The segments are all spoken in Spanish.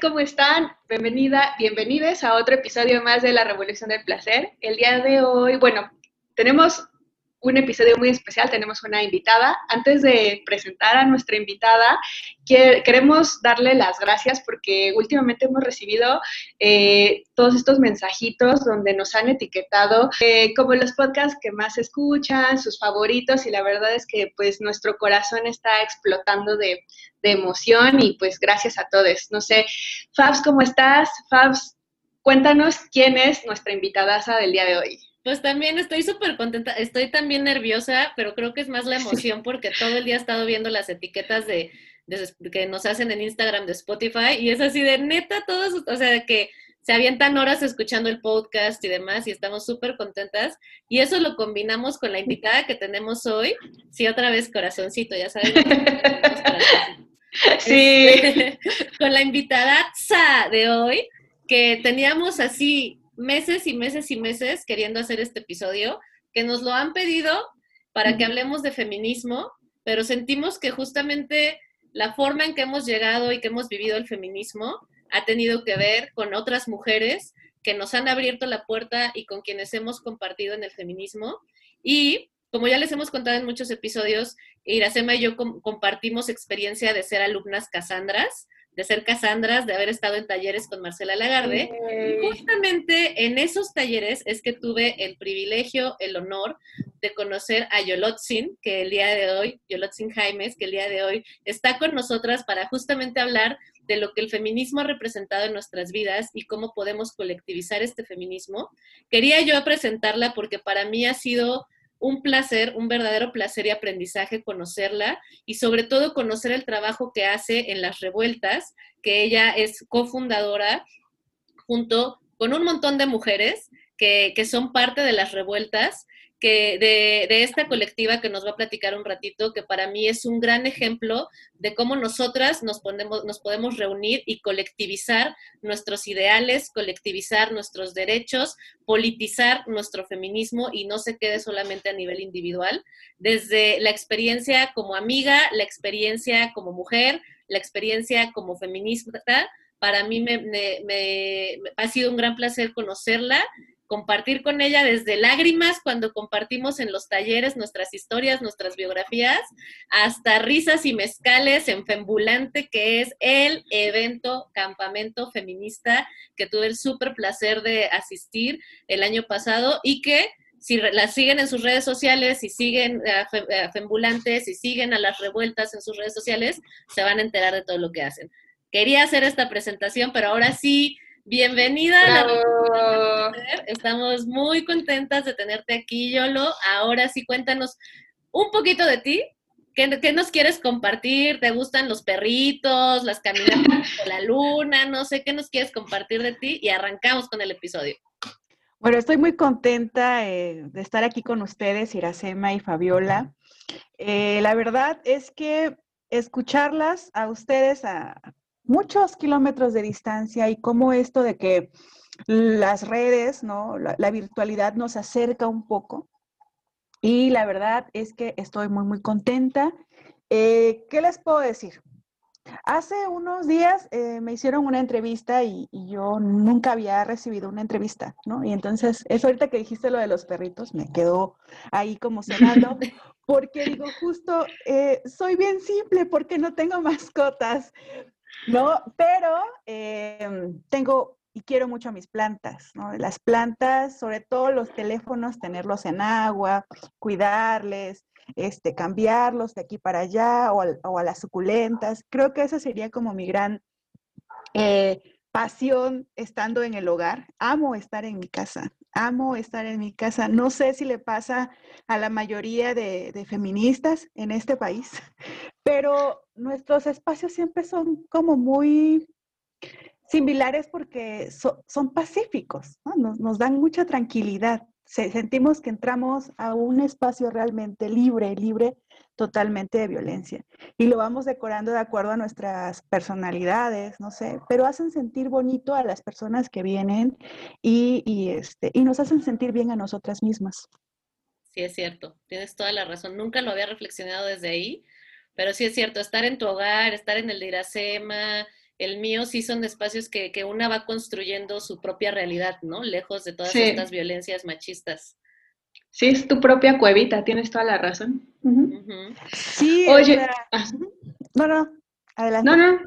¿cómo están? Bienvenida, bienvenidos a otro episodio más de La Revolución del Placer. El día de hoy, bueno, tenemos un episodio muy especial, tenemos una invitada. Antes de presentar a nuestra invitada, queremos darle las gracias porque últimamente hemos recibido eh, todos estos mensajitos donde nos han etiquetado eh, como los podcasts que más escuchan, sus favoritos y la verdad es que pues nuestro corazón está explotando de, de emoción y pues gracias a todos. No sé, Fabs, ¿cómo estás? Fabs, cuéntanos quién es nuestra invitada del día de hoy. Pues también estoy súper contenta, estoy también nerviosa, pero creo que es más la emoción porque todo el día he estado viendo las etiquetas de, que nos hacen en Instagram de Spotify y es así de neta todos, o sea, que se avientan horas escuchando el podcast y demás y estamos súper contentas y eso lo combinamos con la invitada que tenemos hoy. Sí, otra vez corazoncito, ya sabes. Sí. Este, con la invitada de hoy que teníamos así meses y meses y meses queriendo hacer este episodio, que nos lo han pedido para que hablemos de feminismo, pero sentimos que justamente la forma en que hemos llegado y que hemos vivido el feminismo ha tenido que ver con otras mujeres que nos han abierto la puerta y con quienes hemos compartido en el feminismo. Y como ya les hemos contado en muchos episodios, Iracema y yo compartimos experiencia de ser alumnas Casandras, de ser Casandras, de haber estado en talleres con Marcela Lagarde. justamente en esos talleres es que tuve el privilegio, el honor de conocer a Yolotzin, que el día de hoy, Yolotzin Jaimes, que el día de hoy está con nosotras para justamente hablar de lo que el feminismo ha representado en nuestras vidas y cómo podemos colectivizar este feminismo. Quería yo presentarla porque para mí ha sido un placer, un verdadero placer y aprendizaje conocerla y sobre todo conocer el trabajo que hace en las revueltas, que ella es cofundadora junto con un montón de mujeres que, que son parte de las revueltas que de, esta colectiva que nos va a platicar un ratito, que para mí es un gran ejemplo de cómo nosotras nos, ponemos, nos podemos reunir y colectivizar nuestros ideales, colectivizar nuestros derechos, politizar nuestro feminismo y no se quede solamente a nivel individual. Desde la experiencia como amiga, la experiencia como mujer, la experiencia como feminista, para mí me, ha sido un gran placer conocerla compartir con ella desde lágrimas cuando compartimos en los talleres nuestras historias, nuestras biografías, hasta risas y mezcales en Fembulante, que es el evento campamento feminista que tuve el súper placer de asistir el año pasado y que si la siguen en sus redes sociales, si siguen a Fembulante, si siguen a las revueltas en sus redes sociales, se van a enterar de todo lo que hacen. Quería hacer esta presentación, pero ahora sí Bienvenida a la Estamos muy contentas de tenerte aquí, Yolo. Ahora sí, cuéntanos un poquito de ti. ¿Qué, nos quieres compartir? ¿Te gustan los perritos, las caminatas por la luna? No sé, ¿qué nos quieres compartir de ti? Y arrancamos con el episodio. Bueno, estoy muy contenta eh, de estar aquí con ustedes, Iracema y Fabiola. Eh, la verdad es que escucharlas a ustedes, a, muchos kilómetros de distancia y cómo esto de que las redes, ¿no? La, virtualidad nos acerca un poco. Y la verdad es que estoy muy, muy contenta. Eh, ¿Qué les puedo decir? Hace unos días eh, me hicieron una entrevista y, yo nunca había recibido una entrevista, ¿no? Y entonces, eso ahorita que dijiste lo de los perritos, me quedó ahí como sonando, porque digo, justo, eh, soy bien simple porque no tengo mascotas, no, pero em, tengo y quiero mucho mis plantas, ¿no? Las plantas, sobre todo los teléfonos, tenerlos en agua, cuidarles, este, cambiarlos de aquí para allá o, a las suculentas. Creo que esa sería como mi gran eh, pasión estando en el hogar. Amo estar en mi casa, amo estar en mi casa. No sé si le pasa a la mayoría de, feministas en este país, pero nuestros espacios siempre son como muy similares porque son pacíficos, nos, dan mucha tranquilidad. sentimos que entramos a un espacio realmente libre, libre totalmente de violencia. Y lo vamos decorando de acuerdo a nuestras personalidades, no sé, pero hacen sentir bonito a las personas que vienen y, este, y nos hacen sentir bien a nosotras mismas. Sí, es cierto, tienes toda la razón. Nunca lo había reflexionado desde ahí, pero sí es cierto, estar en tu hogar, estar en el de Iracema, el mío sí son espacios que, que una va construyendo su propia realidad, ¿no? Lejos de todas estas violencias machistas. Sí, es tu propia cuevita, tienes toda la razón. Sí, oye. Ah. No, no, adelante. No, no.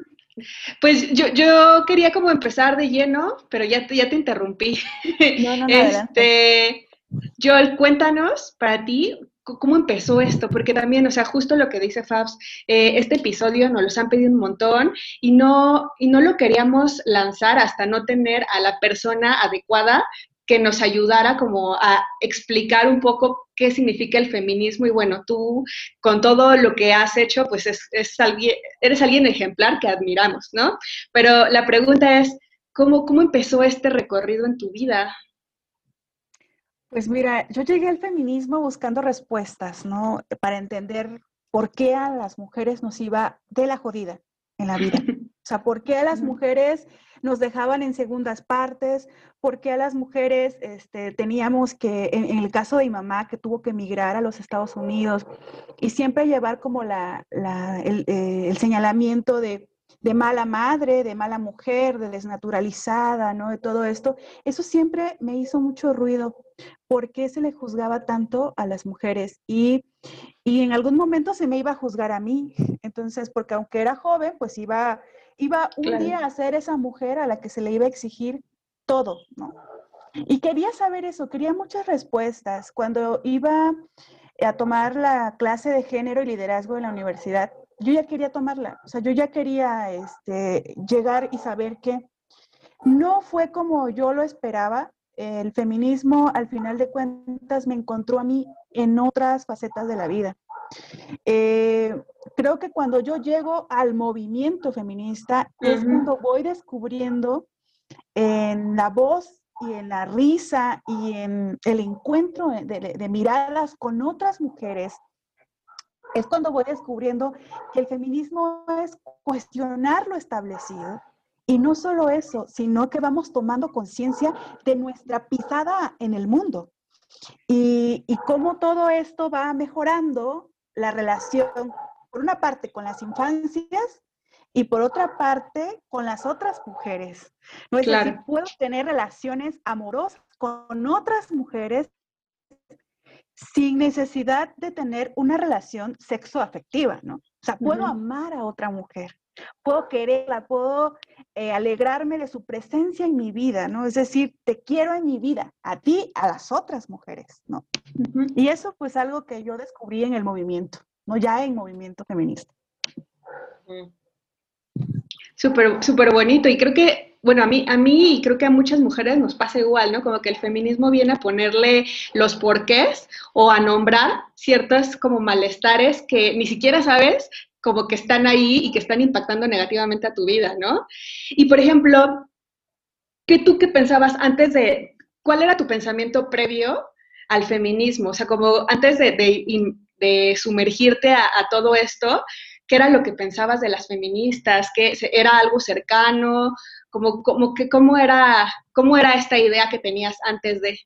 Pues yo, yo quería como empezar de lleno, pero ya, ya te interrumpí. No, no, no, este, Joel, cuéntanos para ti ¿Cómo empezó esto? Porque también, o sea, justo lo que dice Fabs, eh, este episodio nos los han pedido un montón y no, y no lo queríamos lanzar hasta no tener a la persona adecuada que nos ayudara como a explicar un poco qué significa el feminismo y bueno, tú con todo lo que has hecho, pues es, es alguien, eres alguien ejemplar que admiramos, ¿no? Pero la pregunta es, ¿cómo, cómo empezó este recorrido en tu vida? Pues mira, yo llegué al feminismo buscando respuestas, ¿no? Para entender por qué a las mujeres nos iba de la jodida en la vida. O sea, por qué a las mujeres nos dejaban en segundas partes, por qué a las mujeres este, teníamos que, en, el caso de mi mamá, que tuvo que emigrar a los Estados Unidos y siempre llevar como la, el, eh, el señalamiento de de mala madre, de mala mujer, de desnaturalizada, ¿no? De todo esto. Eso siempre me hizo mucho ruido. ¿Por qué se le juzgaba tanto a las mujeres? Y, en algún momento se me iba a juzgar a mí. Entonces, porque aunque era joven, pues iba, iba un día a ser esa mujer a la que se le iba a exigir todo, ¿no? Y quería saber eso, quería muchas respuestas. Cuando iba a tomar la clase de género y liderazgo en la universidad, yo ya quería tomarla, o sea, yo ya quería este, llegar y saber que no fue como yo lo esperaba. El feminismo, al final de cuentas, me encontró a mí en otras facetas de la vida. Eh, creo que cuando yo llego al movimiento feminista es cuando voy descubriendo en la voz y en la risa y en el encuentro de miradas con otras mujeres es cuando voy descubriendo que el feminismo es cuestionar lo establecido. Y no solo eso, sino que vamos tomando conciencia de nuestra pisada en el mundo y, y cómo todo esto va mejorando la relación, por una parte, con las infancias y por otra parte, con las otras mujeres. No es decir, puedo tener relaciones amorosas con otras mujeres sin necesidad de tener una relación sexoafectiva, ¿no? O sea, puedo amar a otra mujer, puedo quererla, puedo eh, alegrarme de su presencia en mi vida, ¿no? Es decir, te quiero en mi vida, a ti, a las otras mujeres, ¿no? Y eso pues algo que yo descubrí en el movimiento, ¿no? Ya en movimiento feminista. Súper, súper bonito. Y creo que bueno, a mí, a mí y creo que a muchas mujeres nos pasa igual, ¿no? Como que el feminismo viene a ponerle los porqués o a nombrar ciertos como malestares que ni siquiera sabes como que están ahí y que están impactando negativamente a tu vida, ¿no? Y por ejemplo, ¿qué tú qué pensabas antes de, cuál era tu pensamiento previo al feminismo? O sea, como antes de, sumergirte a, todo esto, ¿qué era lo que pensabas de las feministas? ¿Que era algo cercano? como, como que, cómo, era, ¿Cómo era esta idea que tenías antes de?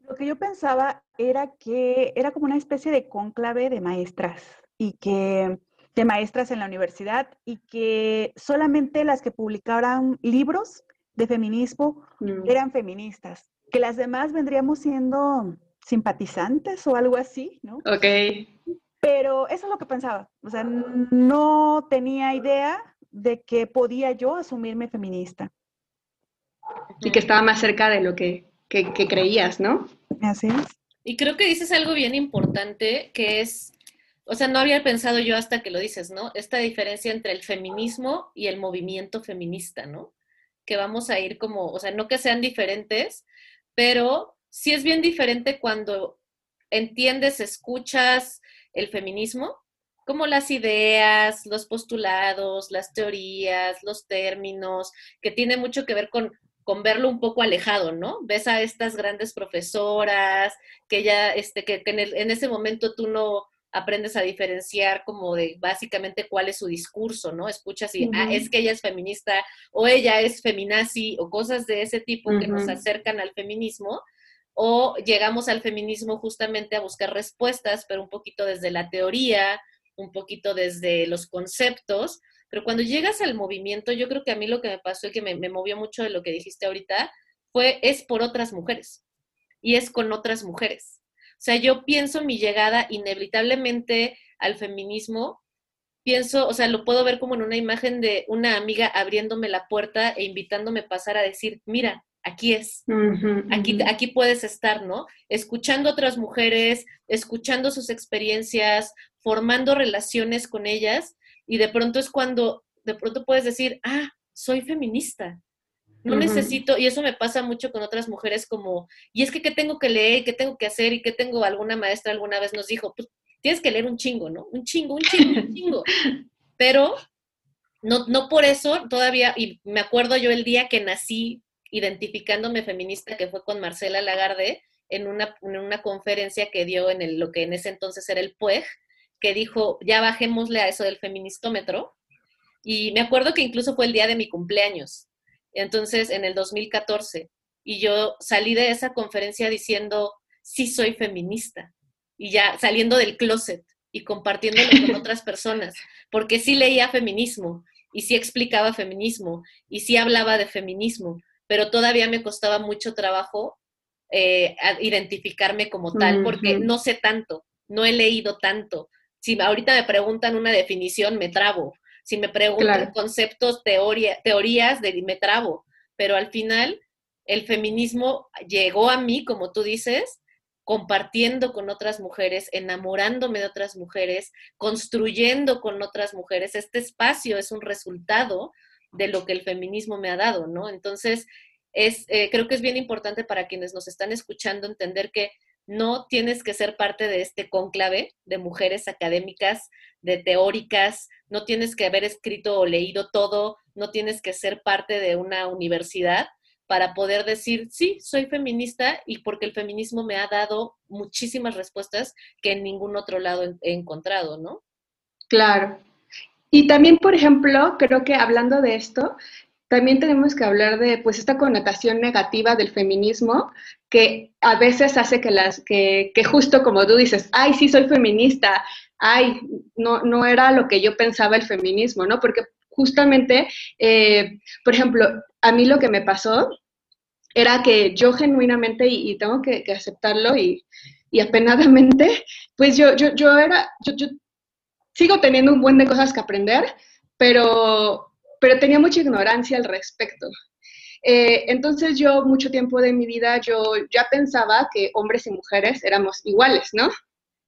Lo que yo pensaba era que era como una especie de cónclave de maestras y que de maestras en la universidad y que solamente las que publicaran libros de feminismo mm. eran feministas, que las demás vendríamos siendo simpatizantes o algo así, ¿no? Ok. Pero eso es lo que pensaba, o sea, no tenía idea de que podía yo asumirme feminista. Y que estaba más cerca de lo que, creías, ¿no? Así es. Y creo que dices algo bien importante, que es, o sea, no había pensado yo hasta que lo dices, ¿no? Esta diferencia entre el feminismo y el movimiento feminista, ¿no? Que vamos a ir como, o sea, no que sean diferentes, pero sí es bien diferente cuando entiendes, escuchas el feminismo como las ideas, los postulados, las teorías, los términos, que tiene mucho que ver con, con verlo un poco alejado, ¿no? Ves a estas grandes profesoras que ya, este, que, en, ese momento tú no aprendes a diferenciar como de básicamente cuál es su discurso, ¿no? Escuchas y, ah, es que ella es feminista o ella es feminazi o cosas de ese tipo que nos acercan al feminismo o llegamos al feminismo justamente a buscar respuestas, pero un poquito desde la teoría, un poquito desde los conceptos, pero cuando llegas al movimiento, yo creo que a mí lo que me pasó y que me, me movió mucho de lo que dijiste ahorita fue, es por otras mujeres y es con otras mujeres. O sea, yo pienso mi llegada inevitablemente al feminismo, pienso, o sea, lo puedo ver como en una imagen de una amiga abriéndome la puerta e invitándome a pasar a decir, mira, aquí es, aquí, aquí puedes estar, ¿no? Escuchando a otras mujeres, escuchando sus experiencias, formando relaciones con ellas, y de pronto es cuando, de pronto puedes decir, ah, soy feminista. No necesito, y eso me pasa mucho con otras mujeres como, y es que qué tengo que leer, qué tengo que hacer, y qué tengo, alguna maestra alguna vez nos dijo, pues tienes que leer un chingo, ¿no? Un chingo, un chingo, un chingo. Pero no, no por eso todavía, y me acuerdo yo el día que nací identificándome feminista, que fue con Marcela Lagarde, en una, en una conferencia que dio en el, lo que en ese entonces era el PUEG, que dijo, ya bajémosle a eso del feministómetro. Y me acuerdo que incluso fue el día de mi cumpleaños, entonces en el 2014. Y yo salí de esa conferencia diciendo, sí soy feminista y ya saliendo del closet y compartiéndolo con otras personas, porque sí leía feminismo y sí explicaba feminismo y sí hablaba de feminismo, pero todavía me costaba mucho trabajo eh, identificarme como tal, porque no sé tanto, no he leído tanto. Si ahorita me preguntan una definición, me trabo. Si me preguntan conceptos, teoría, teorías, de, me trabo. Pero al final, el feminismo llegó a mí, como tú dices, compartiendo con otras mujeres, enamorándome de otras mujeres, construyendo con otras mujeres. Este espacio es un resultado de lo que el feminismo me ha dado, ¿no? Entonces, es, eh, creo que es bien importante para quienes nos están escuchando entender que no tienes que ser parte de este cónclave de mujeres académicas, de teóricas, no tienes que haber escrito o leído todo, no tienes que ser parte de una universidad, para poder decir, sí, soy feminista y porque el feminismo me ha dado muchísimas respuestas que en ningún otro lado he encontrado, ¿no? Claro. Y también, por ejemplo, creo que hablando de esto, también tenemos que hablar de pues esta connotación negativa del feminismo que a veces hace que las que, que justo como tú dices, ay, sí soy feminista, ay, no, no era lo que yo pensaba el feminismo, ¿no? Porque justamente, eh, por ejemplo, a mí lo que me pasó era que yo genuinamente, y, tengo que, aceptarlo y, apenadamente, pues yo, yo, yo era, yo, sigo teniendo un buen de cosas que aprender, pero, pero tenía mucha ignorancia al respecto. Eh, entonces yo mucho tiempo de mi vida yo ya pensaba que hombres y mujeres éramos iguales, ¿no?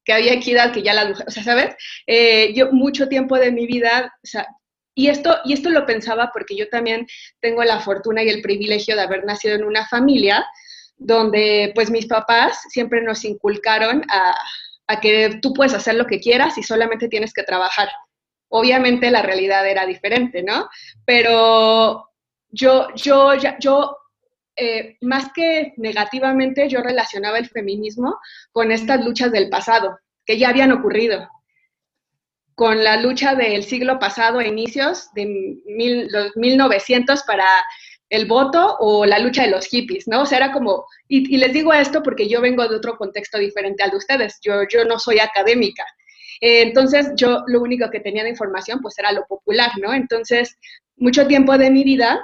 Que había equidad, que ya las mujeres, o sea, ¿sabes? Eh, yo mucho tiempo de mi vida, o sea, y esto, y esto lo pensaba porque yo también tengo la fortuna y el privilegio de haber nacido en una familia donde pues mis papás siempre nos inculcaron a, que tú puedes hacer lo que quieras y solamente tienes que trabajar. Obviamente la realidad era diferente, ¿no? Pero yo, yo, yo eh, más que negativamente, yo relacionaba el feminismo con estas luchas del pasado, que ya habían ocurrido con la lucha del siglo pasado a inicios de mil, los 1900 para el voto o la lucha de los hippies, ¿no? O sea, era como, y, les digo esto porque yo vengo de otro contexto diferente al de ustedes, yo, yo no soy académica. Eh, entonces, yo lo único que tenía de información, pues era lo popular, ¿no? Entonces, mucho tiempo de mi vida,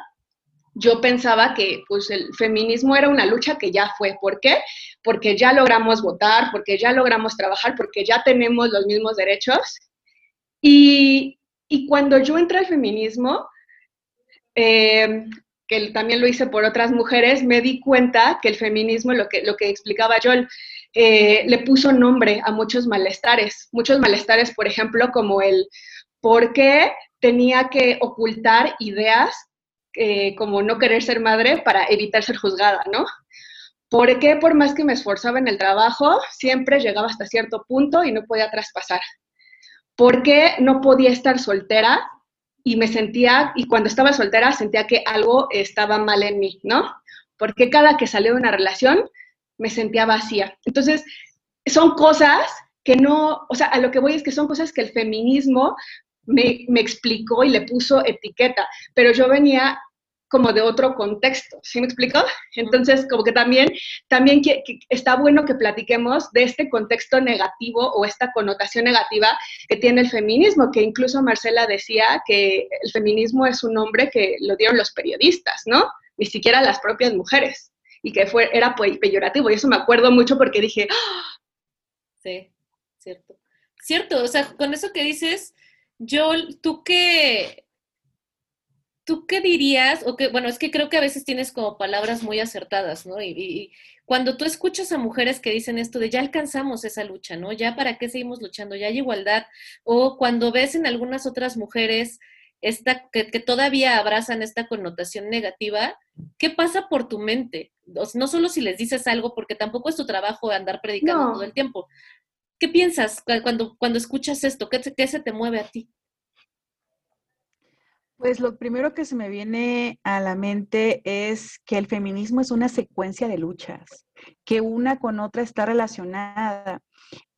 yo pensaba que pues el feminismo era una lucha que ya fue. ¿Por qué? Porque ya logramos votar, porque ya logramos trabajar, porque ya tenemos los mismos derechos y, cuando yo entré al feminismo, eh, que también lo hice por otras mujeres, me di cuenta que el feminismo, lo que, lo que explicaba yo, eh, le puso nombre a muchos malestares. Muchos malestares, por ejemplo, como el por qué tenía que ocultar ideas eh, como no querer ser madre para evitar ser juzgada, ¿no? ¿Por qué por más que me esforzaba en el trabajo, siempre llegaba hasta cierto punto y no podía traspasar? ¿Por qué no podía estar soltera y me sentía, y cuando estaba soltera sentía que algo estaba mal en mí, ¿no? Porque cada que salió de una relación me sentía vacía. Entonces, son cosas que no, o sea, a lo que voy es que son cosas que el feminismo me, me explicó y le puso etiqueta, pero yo venía como de otro contexto, ¿sí me explico? Entonces, como que también, también que, está bueno que platiquemos de este contexto negativo o esta connotación negativa que tiene el feminismo, que incluso Marcela decía que el feminismo es un nombre que lo dieron los periodistas, ¿no? Ni siquiera las propias mujeres, y que fue, era peyorativo, y eso me acuerdo mucho porque dije, ¡Ah! Sí, cierto. Cierto, o sea, con eso que dices, yo, tú que ¿tú qué dirías? O que, bueno, es que creo que a veces tienes como palabras muy acertadas, ¿no? Y, cuando tú escuchas a mujeres que dicen esto de ya alcanzamos esa lucha, ¿no? Ya para qué seguimos luchando, ya hay igualdad, o cuando ves en algunas otras mujeres esta, que, todavía abrazan esta connotación negativa, ¿qué pasa por tu mente? no solo si les dices algo, porque tampoco es tu trabajo andar predicando todo el tiempo. ¿Qué piensas cuando, cuando escuchas esto? ¿Qué, ¿Qué se te mueve a ti? Pues lo primero que se me viene a la mente es que el feminismo es una secuencia de luchas, que una con otra está relacionada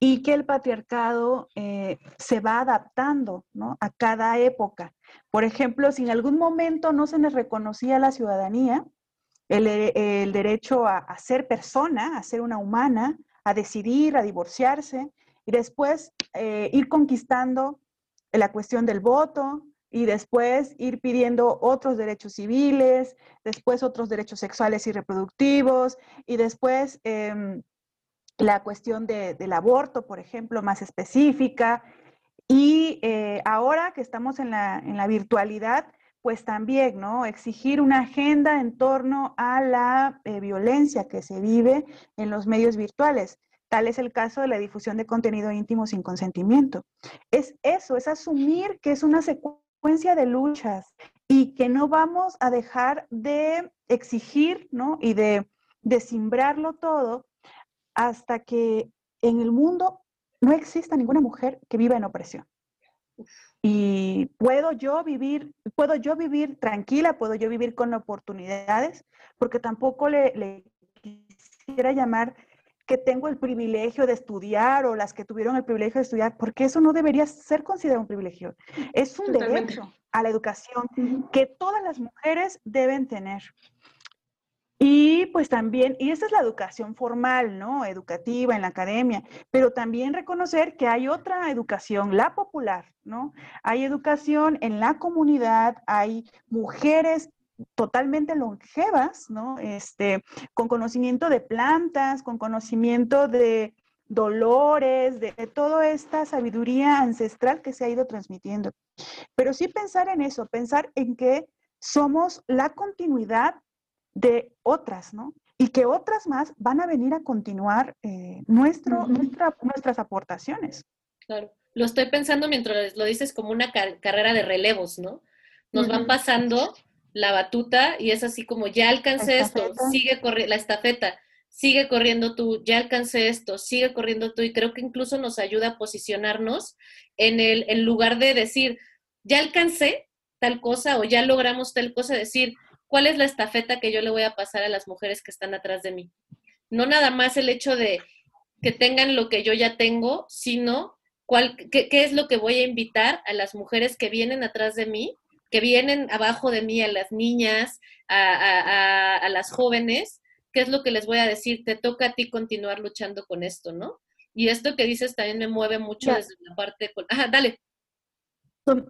y que el patriarcado eh, se va adaptando a cada época. Por ejemplo, si en algún momento no se les reconocía la ciudadanía, el, derecho a, ser persona, a ser una humana, a decidir, a divorciarse, y después eh, ir conquistando la cuestión del voto, y después ir pidiendo otros derechos civiles, después otros derechos sexuales y reproductivos, y después em, la cuestión del aborto, por ejemplo, más específica. Y eh, ahora que estamos en la, en la virtualidad, pues también, ¿no? Exigir una agenda en torno a la eh, violencia que se vive en los medios virtuales. Tal es el caso de la difusión de contenido íntimo sin consentimiento. Es eso, es asumir que es una secuencia de luchas y que no vamos a dejar de exigir ¿no? y de, de simbrarlo todo hasta que en el mundo no exista ninguna mujer que viva en opresión. Y puedo yo vivir, puedo yo vivir tranquila, puedo yo vivir con oportunidades, porque tampoco le, le quisiera llamar que tengo el privilegio de estudiar o las que tuvieron el privilegio de estudiar, porque eso no debería ser considerado un privilegio. Es un derecho a la educación que todas las mujeres deben tener. Y pues también, y esa es la educación formal, ¿no? Educativa en la academia, pero también reconocer que hay otra educación, la popular, ¿no? Hay educación en la comunidad, hay mujeres totalmente longevas, ¿no? Este, con conocimiento de plantas, con conocimiento de dolores, de, toda esta sabiduría ancestral que se ha ido transmitiendo. Pero sí pensar en eso, pensar en que somos la continuidad de otras, ¿no? Y que otras más van a venir a continuar eh, nuestro, nuestras aportaciones. Claro, lo estoy pensando mientras lo dices como una carrera de relevos, ¿no? Nos van pasando la batuta y es así como, ya alcancé esto, sigue corriendo, la estafeta, sigue corriendo tú, ya alcancé esto, sigue corriendo tú y creo que incluso nos ayuda a posicionarnos en el en lugar de decir, ya alcancé tal cosa o ya logramos tal cosa, decir, ¿cuál es la estafeta que yo le voy a pasar a las mujeres que están atrás de mí? No nada más el hecho de que tengan lo que yo ya tengo, sino cuál, qué, qué es lo que voy a invitar a las mujeres que vienen atrás de mí que vienen abajo de mí, a las niñas, a, las jóvenes, ¿qué es lo que les voy a decir? Te toca a ti continuar luchando con esto, ¿no? Y esto que dices también me mueve mucho desde la parte... Ajá, dale.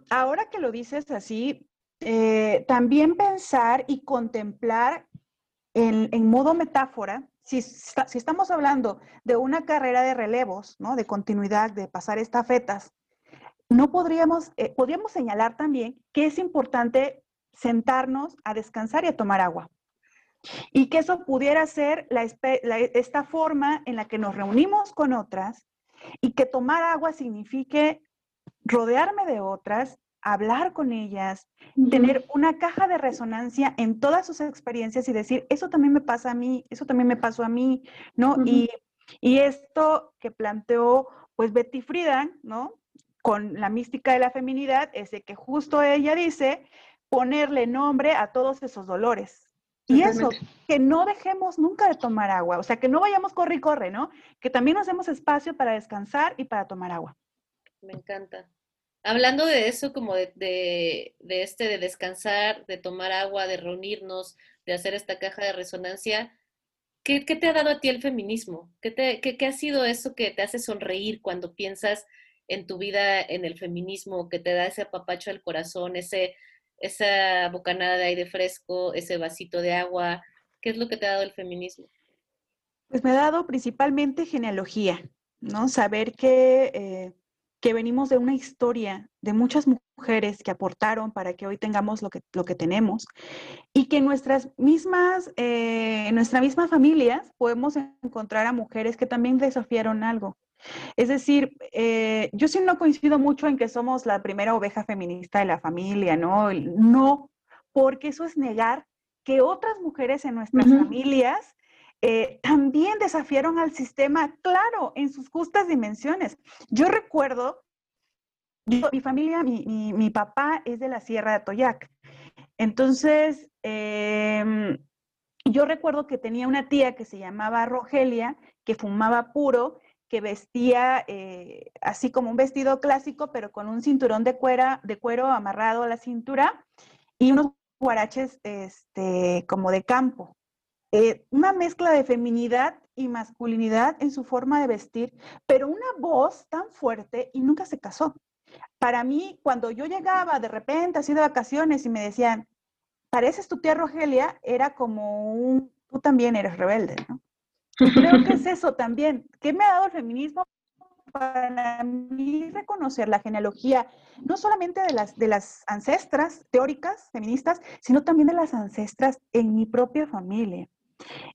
Ahora que lo dices así, eh, también pensar y contemplar en, modo metáfora, si, estamos hablando de una carrera de relevos, ¿no? de continuidad, de pasar estafetas, no podríamos, eh, podríamos señalar también que es importante sentarnos a descansar y a tomar agua. Y que eso pudiera ser esta forma en la que nos reunimos con otras y que tomar agua signifique rodearme de otras, hablar con ellas, tener una caja de resonancia en todas sus experiencias y decir, eso también me pasa a mí, eso también me pasó a mí, ¿no? y, y, esto que planteó pues Betty Friedan, ¿no? con la mística de la feminidad es de que justo ella dice ponerle nombre a todos esos dolores. Y eso, que no dejemos nunca de tomar agua, o sea, que no vayamos corre y corre, ¿no? Que también nos demos espacio para descansar y para tomar agua. Me encanta. Hablando de eso, como de, de, este, de descansar, de tomar agua, de reunirnos, de hacer esta caja de resonancia, ¿qué, te ha dado a ti el feminismo? ¿Qué, te, qué, ha sido eso que te hace sonreír cuando piensas en tu vida en el feminismo, que te da ese apapacho al corazón, ese, esa bocanada de aire fresco, ese vasito de agua? ¿Qué es lo que te ha dado el feminismo? Pues me ha dado principalmente genealogía, ¿no? Saber que, eh, que venimos de una historia de muchas mujeres que aportaron para que hoy tengamos lo que, lo que tenemos y que nuestras mismas, eh, en nuestra misma familia podemos encontrar a mujeres que también desafiaron algo. Es decir, eh, yo sí no coincido mucho en que somos la primera oveja feminista de la familia, ¿no? No, porque eso es negar que otras mujeres en nuestras familias eh, también desafiaron al sistema, claro, en sus justas dimensiones. Yo recuerdo, mi familia, mi, papá es de la Sierra de Atoyac. Entonces, em, yo recuerdo que tenía una tía que se llamaba Rogelia, que fumaba puro, que vestía eh, así como un vestido clásico, pero con un cinturón de, de cuero amarrado a la cintura y unos guaraches este, como de campo. Eh, una mezcla de feminidad y masculinidad en su forma de vestir, pero una voz tan fuerte y nunca se casó. Para mí, cuando yo llegaba de repente así de vacaciones y me decían, pareces tu tía Rogelia, era como un, tú también eres rebelde. Creo que es eso también. ¿Qué me ha dado el feminismo? Para mí reconocer la genealogía, no solamente de las, de las ancestras teóricas feministas, sino también de las ancestras en mi propia familia.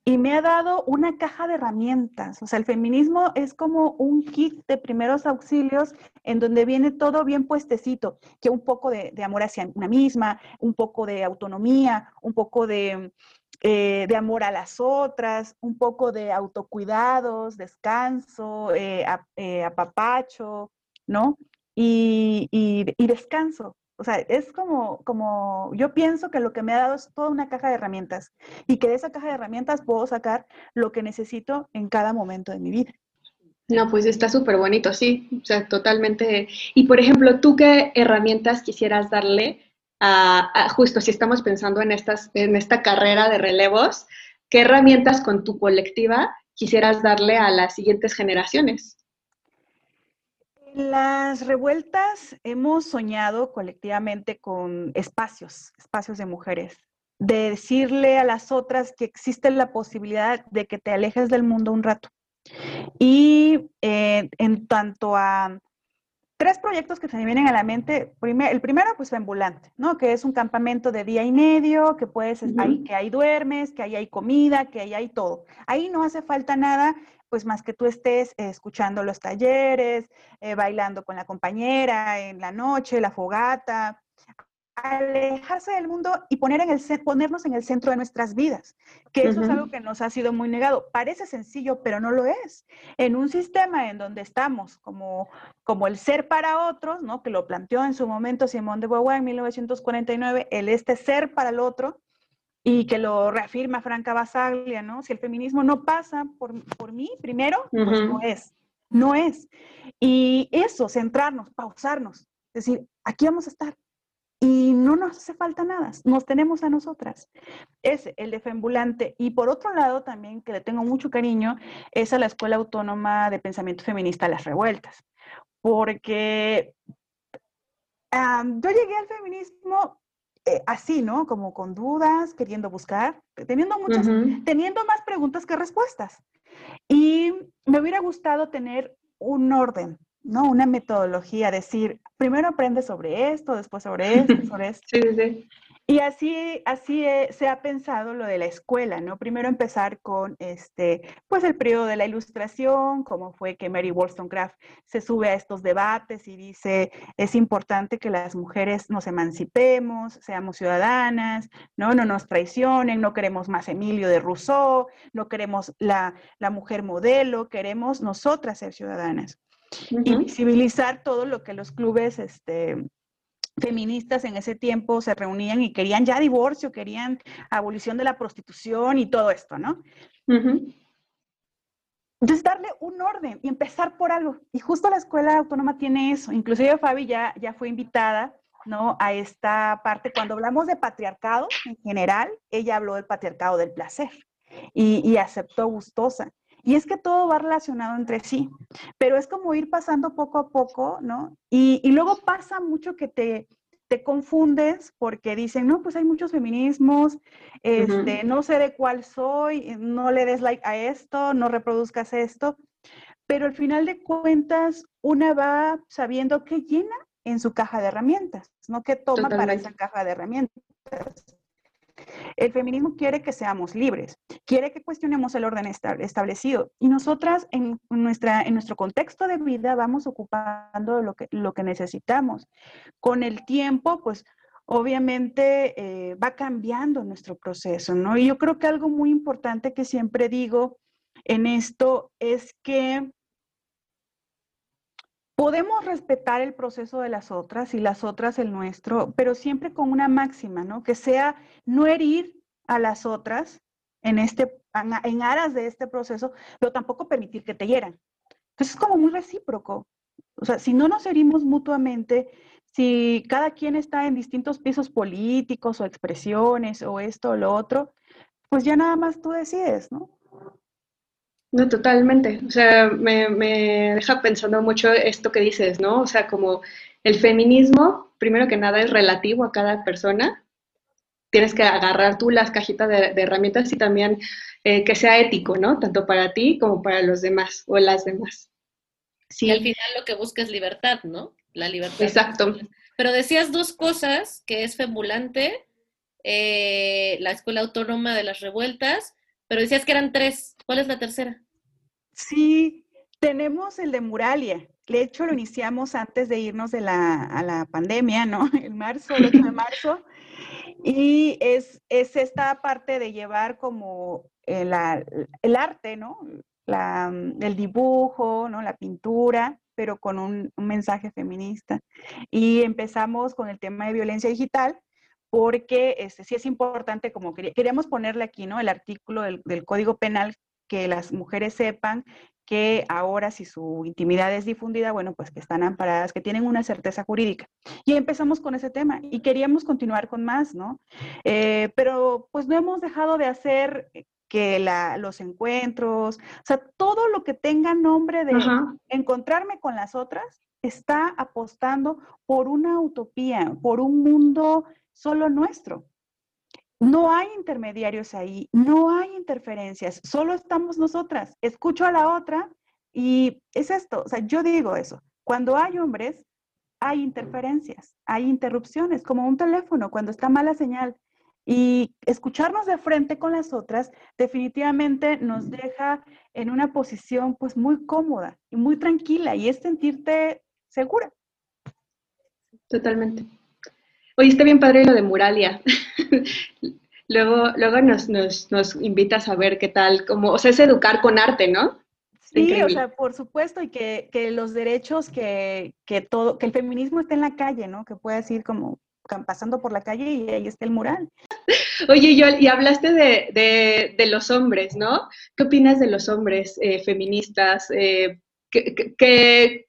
Y me ha dado una caja de herramientas. O sea, el feminismo es como un kit de primeros auxilios en donde viene todo bien puestecito, que un poco de, amor hacia una misma, un poco de autonomía, un poco de, eh, de amor a las otras, un poco de autocuidados, descanso, eh, eh, apapacho, ¿no? y, y descanso. O sea, es como, como, yo pienso que lo que me ha dado es toda una caja de herramientas y que de esa caja de herramientas puedo sacar lo que necesito en cada momento de mi vida. No, pues está súper bonito, sí, o sea, totalmente. Y por ejemplo, ¿tú qué herramientas quisieras darle a, justo si estamos pensando en, estas, en esta carrera de relevos, qué herramientas con tu colectiva quisieras darle a las siguientes generaciones? Las revueltas hemos soñado colectivamente con espacios, espacios de mujeres, de decirle a las otras que existe la posibilidad de que te alejes del mundo un rato. Y eh, en tanto a tres proyectos que se me vienen a la mente. el primero, pues, ambulante, ¿no? Que es un campamento de día y medio, que puedes, ahí, que ahí duermes, que ahí hay comida, que ahí hay todo. Ahí no hace falta nada pues más que tú estés eh, escuchando los talleres, eh, bailando con la compañera en la noche, la fogata, alejarse del mundo y poner en el, ponernos en el centro de nuestras vidas, que eso es algo que nos ha sido muy negado. Parece sencillo, pero no lo es. En un sistema en donde estamos como, como el ser para otros, ¿no? que lo planteó en su momento Simón de Beauvoir en 1949, el este ser para el otro, y que lo reafirma Franca Basaglia, ¿no? Si el feminismo no pasa por, por mí primero, pues no es, no es. Y eso, centrarnos, pausarnos, decir, aquí vamos a estar. Y no nos hace falta nada, nos tenemos a nosotras. Ese, el de Fembulante. Y por otro lado, también, que le tengo mucho cariño, es a la Escuela Autónoma de Pensamiento Feminista Las Revueltas. Porque yo llegué al feminismo eh, así, ¿no? Como con dudas, queriendo buscar, teniendo muchas, teniendo más preguntas que respuestas. Y me hubiera gustado tener un orden, ¿no? Una metodología, decir, primero aprende sobre esto, después sobre esto, sobre esto. sí, sí. Y así, así se ha pensado lo de la escuela, ¿no? Primero empezar con este, pues el periodo de la ilustración, como fue que Mary Wollstonecraft se sube a estos debates y dice, es importante que las mujeres nos emancipemos, seamos ciudadanas, ¿no? No nos traicionen, no queremos más Emilio de Rousseau, no queremos la, la mujer modelo, queremos nosotras ser ciudadanas. Y visibilizar todo lo que los clubes, este, feministas en ese tiempo se reunían y querían ya divorcio, querían abolición de la prostitución y todo esto, ¿no? Entonces, darle un orden y empezar por algo. Y justo la escuela autónoma tiene eso. Inclusive Fabi ya, ya fue invitada, ¿no? A esta parte. Cuando hablamos de patriarcado en general, ella habló del patriarcado del placer y, y aceptó gustosa. Y es que todo va relacionado entre sí, pero es como ir pasando poco a poco, ¿no? Y, y luego pasa mucho que te, te confundes porque dicen, no, pues hay muchos feminismos, este, no sé de cuál soy, no le des like a esto, no reproduzcas esto, pero al final de cuentas una va sabiendo qué llena en su caja de herramientas, no qué toma para esa caja de herramientas. El feminismo quiere que seamos libres, quiere que cuestionemos el orden establecido y nosotras en, nuestra, en nuestro contexto de vida vamos ocupando lo que, lo que necesitamos. Con el tiempo, pues obviamente eh, va cambiando nuestro proceso, ¿no? Y yo creo que algo muy importante que siempre digo en esto es que podemos respetar el proceso de las otras y las otras el nuestro, pero siempre con una máxima, ¿no? Que sea no herir a las otras en, este, en aras de este proceso, pero tampoco permitir que te hieran. Entonces es como muy recíproco. O sea, si no nos herimos mutuamente, si cada quien está en distintos pisos políticos o expresiones o esto o lo otro, pues ya nada más tú decides, ¿no? No, totalmente. O sea, me, me, deja pensando mucho esto que dices, ¿no? O sea, como el feminismo, primero que nada, es relativo a cada persona. Tienes que agarrar tú las cajitas de, herramientas y también eh, que sea ético, ¿no? Tanto para ti como para los demás o las demás. Sí. al final lo que busca es libertad, ¿no? La libertad. Exacto. Pero decías dos cosas, que es Femulante, eh, la Escuela Autónoma de las Revueltas, pero decías que eran tres. ¿Cuál es la tercera? Sí, tenemos el de Muralia. De hecho, lo iniciamos antes de irnos de la, a la pandemia, ¿no? El marzo, el 8 de marzo. Y es, es esta parte de llevar como el, el arte, ¿no? La, el dibujo, ¿no? La pintura, pero con un, un, mensaje feminista. Y empezamos con el tema de violencia digital, porque este, sí es importante, como queríamos ponerle aquí, ¿no? El artículo del, Código Penal, que las mujeres sepan que ahora si su intimidad es difundida, bueno, pues que están amparadas, que tienen una certeza jurídica. Y empezamos con ese tema y queríamos continuar con más, ¿no? Eh, pero pues no hemos dejado de hacer que la, los encuentros, o sea, todo lo que tenga nombre de encontrarme con las otras, está apostando por una utopía, por un mundo solo nuestro. No hay intermediarios ahí, no hay interferencias, solo estamos nosotras. Escucho a la otra y es esto, o sea, yo digo eso. Cuando hay hombres, hay interferencias, hay interrupciones, como un teléfono cuando está mala señal. Y escucharnos de frente con las otras definitivamente nos deja en una posición pues muy cómoda y muy tranquila y es sentirte segura. Totalmente. Oye, está bien padre lo de Muralia. luego luego nos, nos, invitas a ver qué tal, como, o sea, es educar con arte, ¿no? Sí, o sea, por supuesto, y que, los derechos, que, todo, que el feminismo esté en la calle, ¿no? Que puedas ir como pasando por la calle y ahí está el mural. Oye, y hablaste de, los hombres, ¿no? ¿Qué opinas de los hombres eh, feministas? Eh,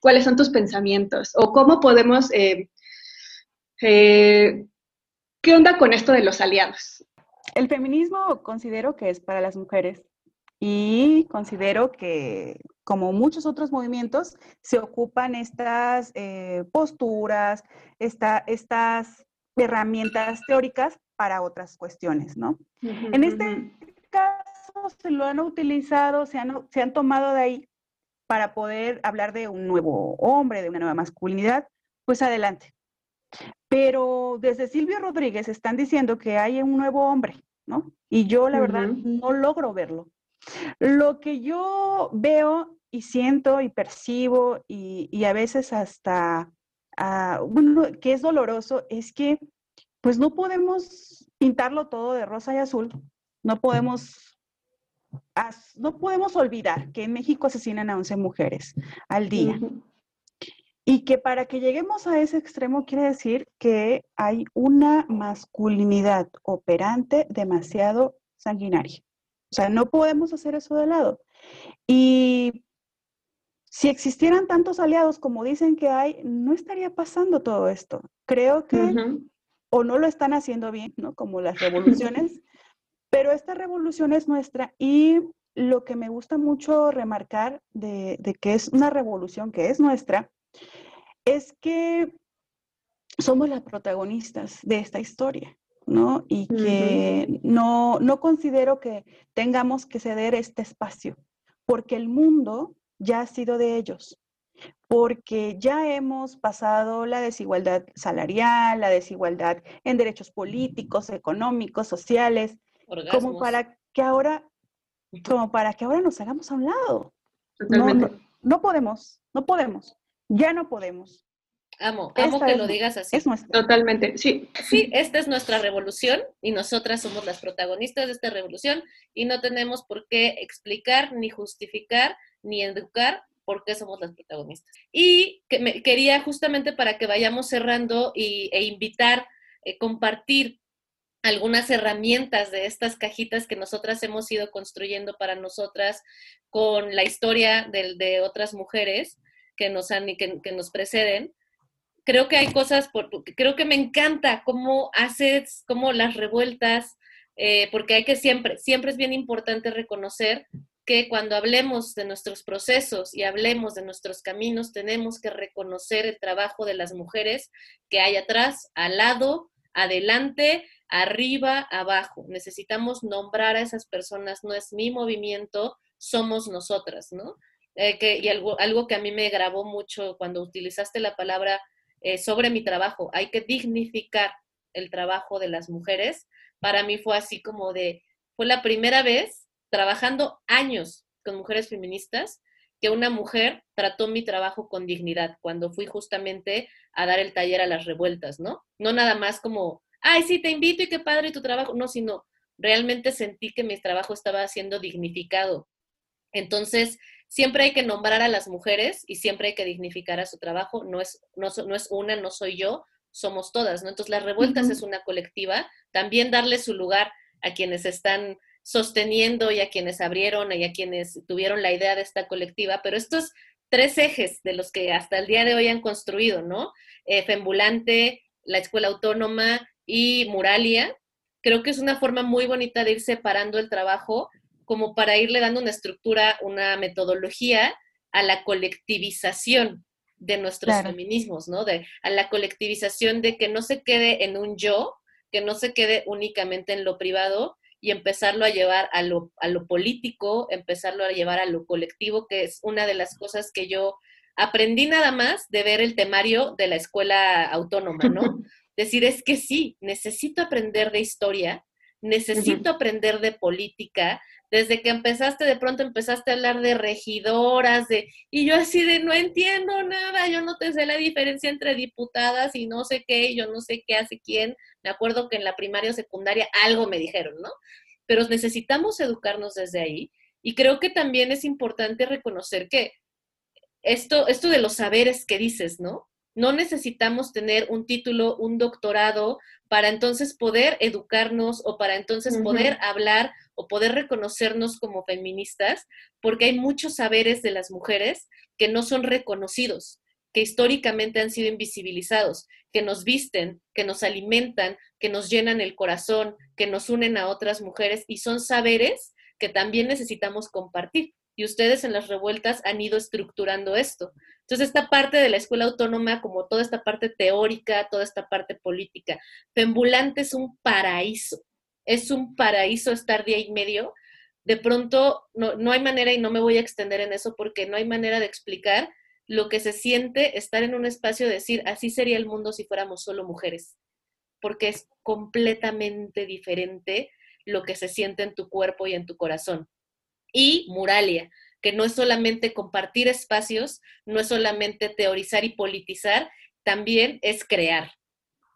cuáles son tus pensamientos? ¿O cómo podemos eh, eh, ¿Qué onda con esto de los aliados? El feminismo considero que es para las mujeres y considero que, como muchos otros movimientos, se ocupan estas eh, posturas, estas herramientas teóricas para otras cuestiones, ¿no? en este caso se lo han utilizado, se han, se han tomado de ahí para poder hablar de un nuevo hombre, de una nueva masculinidad, pues adelante. Pero desde Silvio Rodríguez están diciendo que hay un nuevo hombre, ¿no? Y yo la verdad no logro verlo. Lo que yo veo y siento y percibo y, a veces hasta, ah, bueno, que es doloroso, es que pues no podemos pintarlo todo de rosa y azul, no podemos, no podemos olvidar que en México asesinan a 11 mujeres al día. Y que para que lleguemos a ese extremo quiere decir que hay una masculinidad operante demasiado sanguinaria. O sea, no podemos hacer eso de lado. Y si existieran tantos aliados como dicen que hay, no estaría pasando todo esto. Creo que o no lo están haciendo bien, ¿no? Como las revoluciones, pero esta revolución es nuestra y lo que me gusta mucho remarcar de, que es una revolución que es nuestra, es que somos las protagonistas de esta historia, ¿no? Y que no, no considero que tengamos que ceder este espacio, porque el mundo ya ha sido de ellos, porque ya hemos pasado la desigualdad salarial, la desigualdad en derechos políticos, económicos, sociales, como para que ahora como para que ahora nos hagamos a un lado. No, podemos, no podemos, ya no podemos. Amo, amo que lo digas así. Es Totalmente, sí. Sí, esta es nuestra revolución y nosotras somos las protagonistas de esta revolución y no tenemos por qué explicar, ni justificar, ni educar por qué somos las protagonistas. Y que me, quería justamente para que vayamos cerrando y, e invitar, eh, compartir algunas herramientas de estas cajitas que nosotras hemos ido construyendo para nosotras con la historia de, de otras mujeres que nos, han, que, que nos preceden. Creo que hay cosas, por, creo que me encanta cómo haces, cómo las revueltas, eh, porque hay que siempre, siempre es bien importante reconocer que cuando hablemos de nuestros procesos y hablemos de nuestros caminos, tenemos que reconocer el trabajo de las mujeres que hay atrás, al lado, adelante, arriba, abajo. Necesitamos nombrar a esas personas, no es mi movimiento, somos nosotras, ¿no? Eh, y algo, algo que a mí me grabó mucho cuando utilizaste la palabra eh, sobre mi trabajo, hay que dignificar el trabajo de las mujeres. Para mí fue así como de, fue la primera vez trabajando años con mujeres feministas que una mujer trató mi trabajo con dignidad cuando fui justamente a dar el taller a las revueltas, ¿no? No nada más como ay, sí, te invito y qué padre tu trabajo. No, sino realmente sentí que mi trabajo estaba siendo dignificado. Entonces, siempre hay que nombrar a las mujeres y siempre hay que dignificar a su trabajo. No es, no, es una, no soy yo, somos todas, ¿no? Entonces, las revueltas es una colectiva. También darle su lugar a quienes están sosteniendo y a quienes abrieron y a quienes tuvieron la idea de esta colectiva, pero estos tres ejes de los que hasta el día de hoy han construido, ¿no? Eh, Fembulante, la Escuela Autónoma y Muralia, creo que es una forma muy bonita de ir separando el trabajo como para irle dando una estructura, una metodología a la colectivización de nuestros feminismos, ¿no? De, a la colectivización de que no se quede en un yo, que no se quede únicamente en lo privado y empezarlo a llevar a lo, a lo político, empezarlo a llevar a lo colectivo, que es una de las cosas que yo aprendí nada más de ver el temario de la escuela autónoma, ¿no? decir es que sí, necesito aprender de historia, necesito aprender de política. Desde que empezaste, de pronto empezaste a hablar de regidoras, de, y yo así de no entiendo nada, yo no te sé la diferencia entre diputadas y no sé qué, yo no sé qué hace quién. Me acuerdo que en la primaria o secundaria algo me dijeron, ¿no? Pero necesitamos educarnos desde ahí y creo que también es importante reconocer que esto, esto de los saberes que dices, ¿no? No necesitamos tener un título, un doctorado para entonces poder educarnos o para entonces poder hablar o poder reconocernos como feministas, porque hay muchos saberes de las mujeres que no son reconocidos, que históricamente han sido invisibilizados, que nos visten, que nos alimentan, que nos llenan el corazón, que nos unen a otras mujeres y son saberes que también necesitamos compartir. Y ustedes en las revueltas han ido estructurando esto. Entonces, esta parte de la escuela autónoma, como toda esta parte teórica, toda esta parte política, Pembulante es un paraíso, es un paraíso estar día y medio. De pronto, no, no hay manera, y no me voy a extender en eso porque no hay manera de explicar lo que se siente estar en un espacio de decir, así sería el mundo si fuéramos solo mujeres, porque es completamente diferente lo que se siente en tu cuerpo y en tu corazón. Y Muralia, que no es solamente compartir espacios, no es solamente teorizar y politizar, también es crear.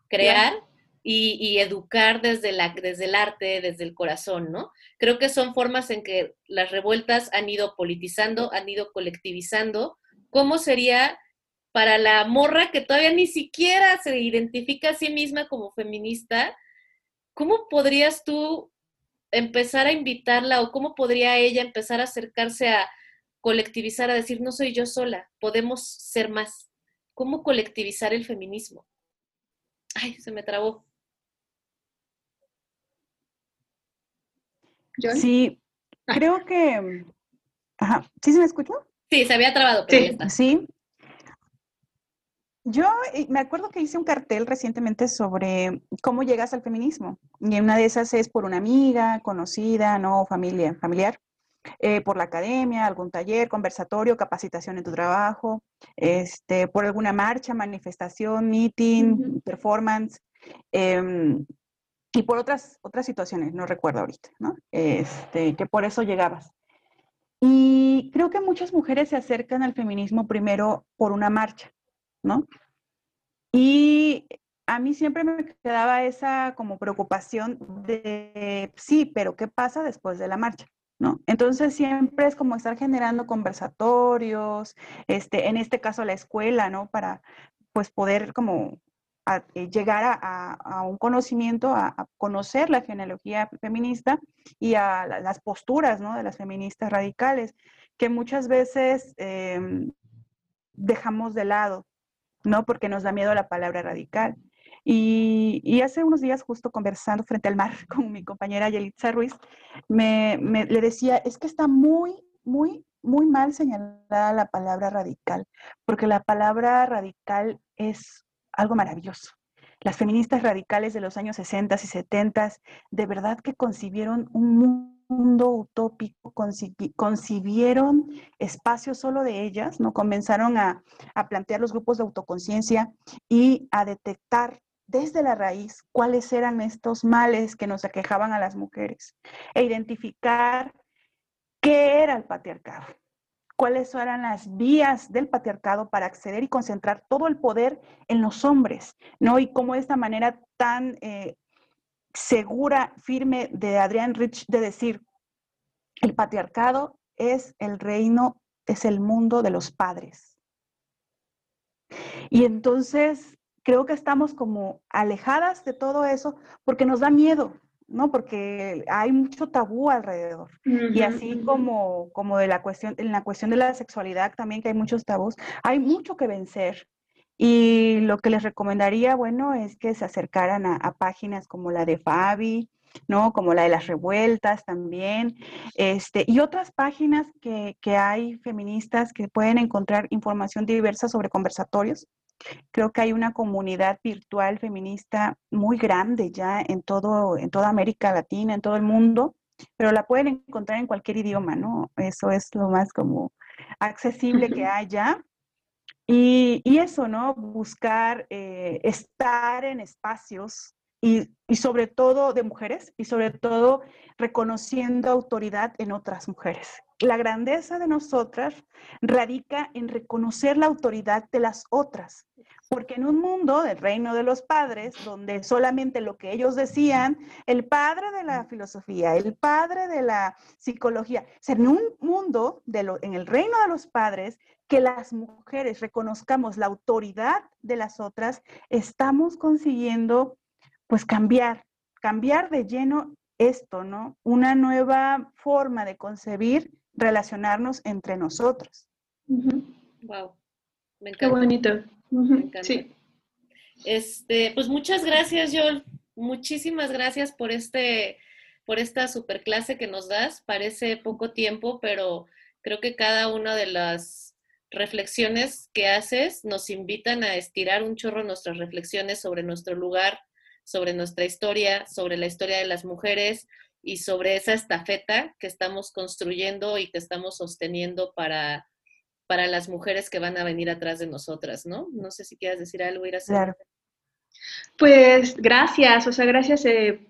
Crear y, educar desde, la, desde el arte, desde el corazón, ¿no? Creo que son formas en que las revueltas han ido politizando, han ido colectivizando. ¿Cómo sería para la morra que todavía ni siquiera se identifica a sí misma como feminista? ¿Cómo podrías tú empezar a invitarla o cómo podría ella empezar a acercarse a colectivizar, a decir, no soy yo sola, podemos ser más? ¿Cómo colectivizar el feminismo? Ay, se me trabó. Sí, ah. creo que... Ajá. ¿Sí se me escuchó? Sí, se había trabado, pero sí. Yo eh, me acuerdo que hice un cartel recientemente sobre cómo llegas al feminismo. Y una de esas es por una amiga, conocida, no familia, familiar, eh, por la academia, algún taller, conversatorio, capacitación en tu trabajo, este, por alguna marcha, manifestación, meeting, performance, em, y por otras, otras situaciones, no recuerdo ahorita, ¿no? Este, que por eso llegabas. Y creo que muchas mujeres se acercan al feminismo primero por una marcha, ¿no? Y a mí siempre me quedaba esa como preocupación de, sí, pero ¿qué pasa después de la marcha? ¿No? Entonces siempre es como estar generando conversatorios, este, en este caso la escuela, ¿no? Para pues poder como eh, llegar a, un conocimiento, a, conocer la genealogía feminista y a las posturas, ¿no? De las feministas radicales, que muchas veces em, dejamos de lado, ¿no? Porque nos da miedo la palabra radical. Y, hace unos días, justo conversando frente al mar con mi compañera Yelitza Ruiz, me, le decía, es que está muy, muy, muy mal señalada la palabra radical, porque la palabra radical es algo maravilloso. Las feministas radicales de los años 60 y 70 de verdad que concibieron un mundo utópico, concibieron espacios solo de ellas, ¿no? Comenzaron a, plantear los grupos de autoconciencia y a detectar desde la raíz cuáles eran estos males que nos aquejaban a las mujeres e identificar qué era el patriarcado, cuáles eran las vías del patriarcado para acceder y concentrar todo el poder en los hombres, ¿no? Y cómo de esta manera tan eh, segura, firme de Adrián Rich de decir, el patriarcado es el reino, es el mundo de los padres. Y entonces creo que estamos como alejadas de todo eso porque nos da miedo, ¿no? Porque hay mucho tabú alrededor. Y así como, como de la cuestión, en la cuestión de la sexualidad también, que hay muchos tabús, hay mucho que vencer. Y lo que les recomendaría, bueno, es que se acercaran a, páginas como la de Fabi, ¿no? Como la de las revueltas también, este, y otras páginas que, que hay feministas que pueden encontrar información diversa sobre conversatorios. Creo que hay una comunidad virtual feminista muy grande ya en, todo, en toda América Latina, en todo el mundo, pero la pueden encontrar en cualquier idioma, ¿no? Eso es lo más como accesible que haya. Y, y eso, ¿no? Buscar eh, estar en espacios y, sobre todo de mujeres y sobre todo reconociendo autoridad en otras mujeres. La grandeza de nosotras radica en reconocer la autoridad de las otras, porque en un mundo del reino de los padres, donde solamente lo que ellos decían, el padre de la filosofía, el padre de la psicología, o en un mundo en el reino de los padres, que las mujeres reconozcamos la autoridad de las otras, estamos consiguiendo pues cambiar, cambiar de lleno esto, ¿no? Una nueva forma de concebir, relacionarnos entre nosotros. Wow. Me encanta. Qué bonito. Me encanta. Sí. Este, pues muchas gracias, Joel. Muchísimas gracias por este, por esta superclase que nos das. Parece poco tiempo, pero creo que cada una de las reflexiones que haces nos invitan a estirar un chorro nuestras reflexiones sobre nuestro lugar sobre nuestra historia, sobre la historia de las mujeres y sobre esa estafeta que estamos construyendo y que estamos sosteniendo para, para las mujeres que van a venir atrás de nosotras, ¿no? No sé si quieras decir algo, ir a Claro. Pues gracias, o sea, gracias. Eh,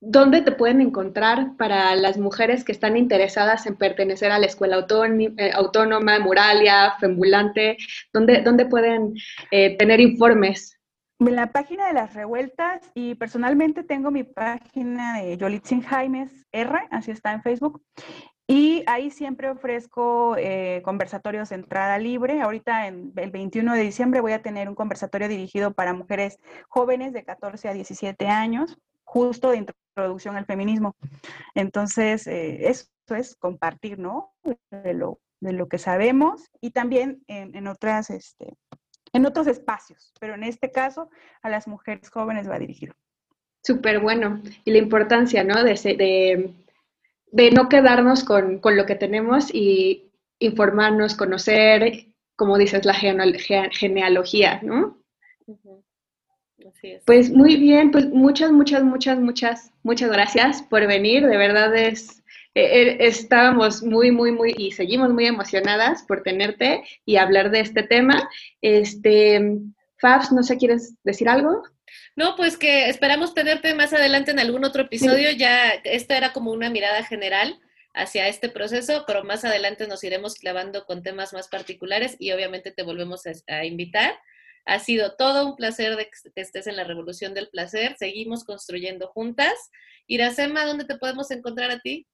¿Dónde te pueden encontrar para las mujeres que están interesadas en pertenecer a la Escuela eh, Autónoma, Muralia, Fembulante? ¿Dónde, dónde pueden eh, tener informes? En la página de las revueltas y personalmente tengo mi página de Yolitzin Jaimes R, así está en Facebook. Y ahí siempre ofrezco eh, conversatorios de entrada libre. Ahorita en el 21 de diciembre voy a tener un conversatorio dirigido para mujeres jóvenes de 14 a 17 años, justo de introducción al feminismo. Entonces, eh, eso es compartir, ¿no? De lo, que sabemos y también en, otras, este, en otros espacios, pero en este caso a las mujeres jóvenes va dirigido. Súper bueno. Y la importancia, ¿no? De, de, de no quedarnos con, con, lo que tenemos y informarnos, conocer, como dices, la genealogía, ¿no? Pues muy bien, pues muchas, muchas, muchas, muchas, muchas gracias por venir. De verdad es, eh, eh, estábamos muy, muy, muy, y seguimos muy emocionadas por tenerte y hablar de este tema. Este, Fabs, no sé, ¿quieres decir algo? No, pues que esperamos tenerte más adelante en algún otro episodio. Ya, esta era como una mirada general hacia este proceso, pero más adelante nos iremos clavando con temas más particulares y obviamente te volvemos a invitar. Ha sido todo un placer de que estés en la Revolución del Placer. Seguimos construyendo juntas. Iracema, ¿dónde te podemos encontrar a ti?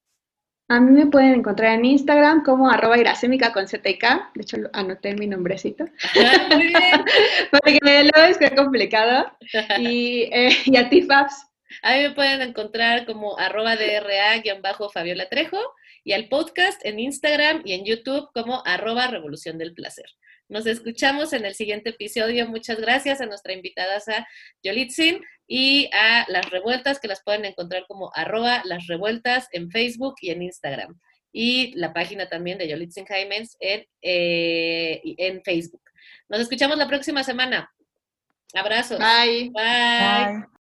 A mí me pueden encontrar en Instagram como arroba iracémica con ZK. De hecho, anoté mi nombrecito. muy bien. Porque luego es que complicado. Y, eh, y a ti, Fabs. A mí me pueden encontrar como arroba DRA-Fabiola Trejo y al podcast en Instagram y en YouTube como arroba Revolución del Placer. Nos escuchamos en el siguiente episodio. Muchas gracias a nuestra invitada a Yolitzin y a Las Revueltas, que las pueden encontrar como arroba Las Revueltas en Facebook y en Instagram. Y la página también de Yolitzin Jaimens en, eh, en Facebook. Nos escuchamos la próxima semana. Abrazos. Bye. Bye.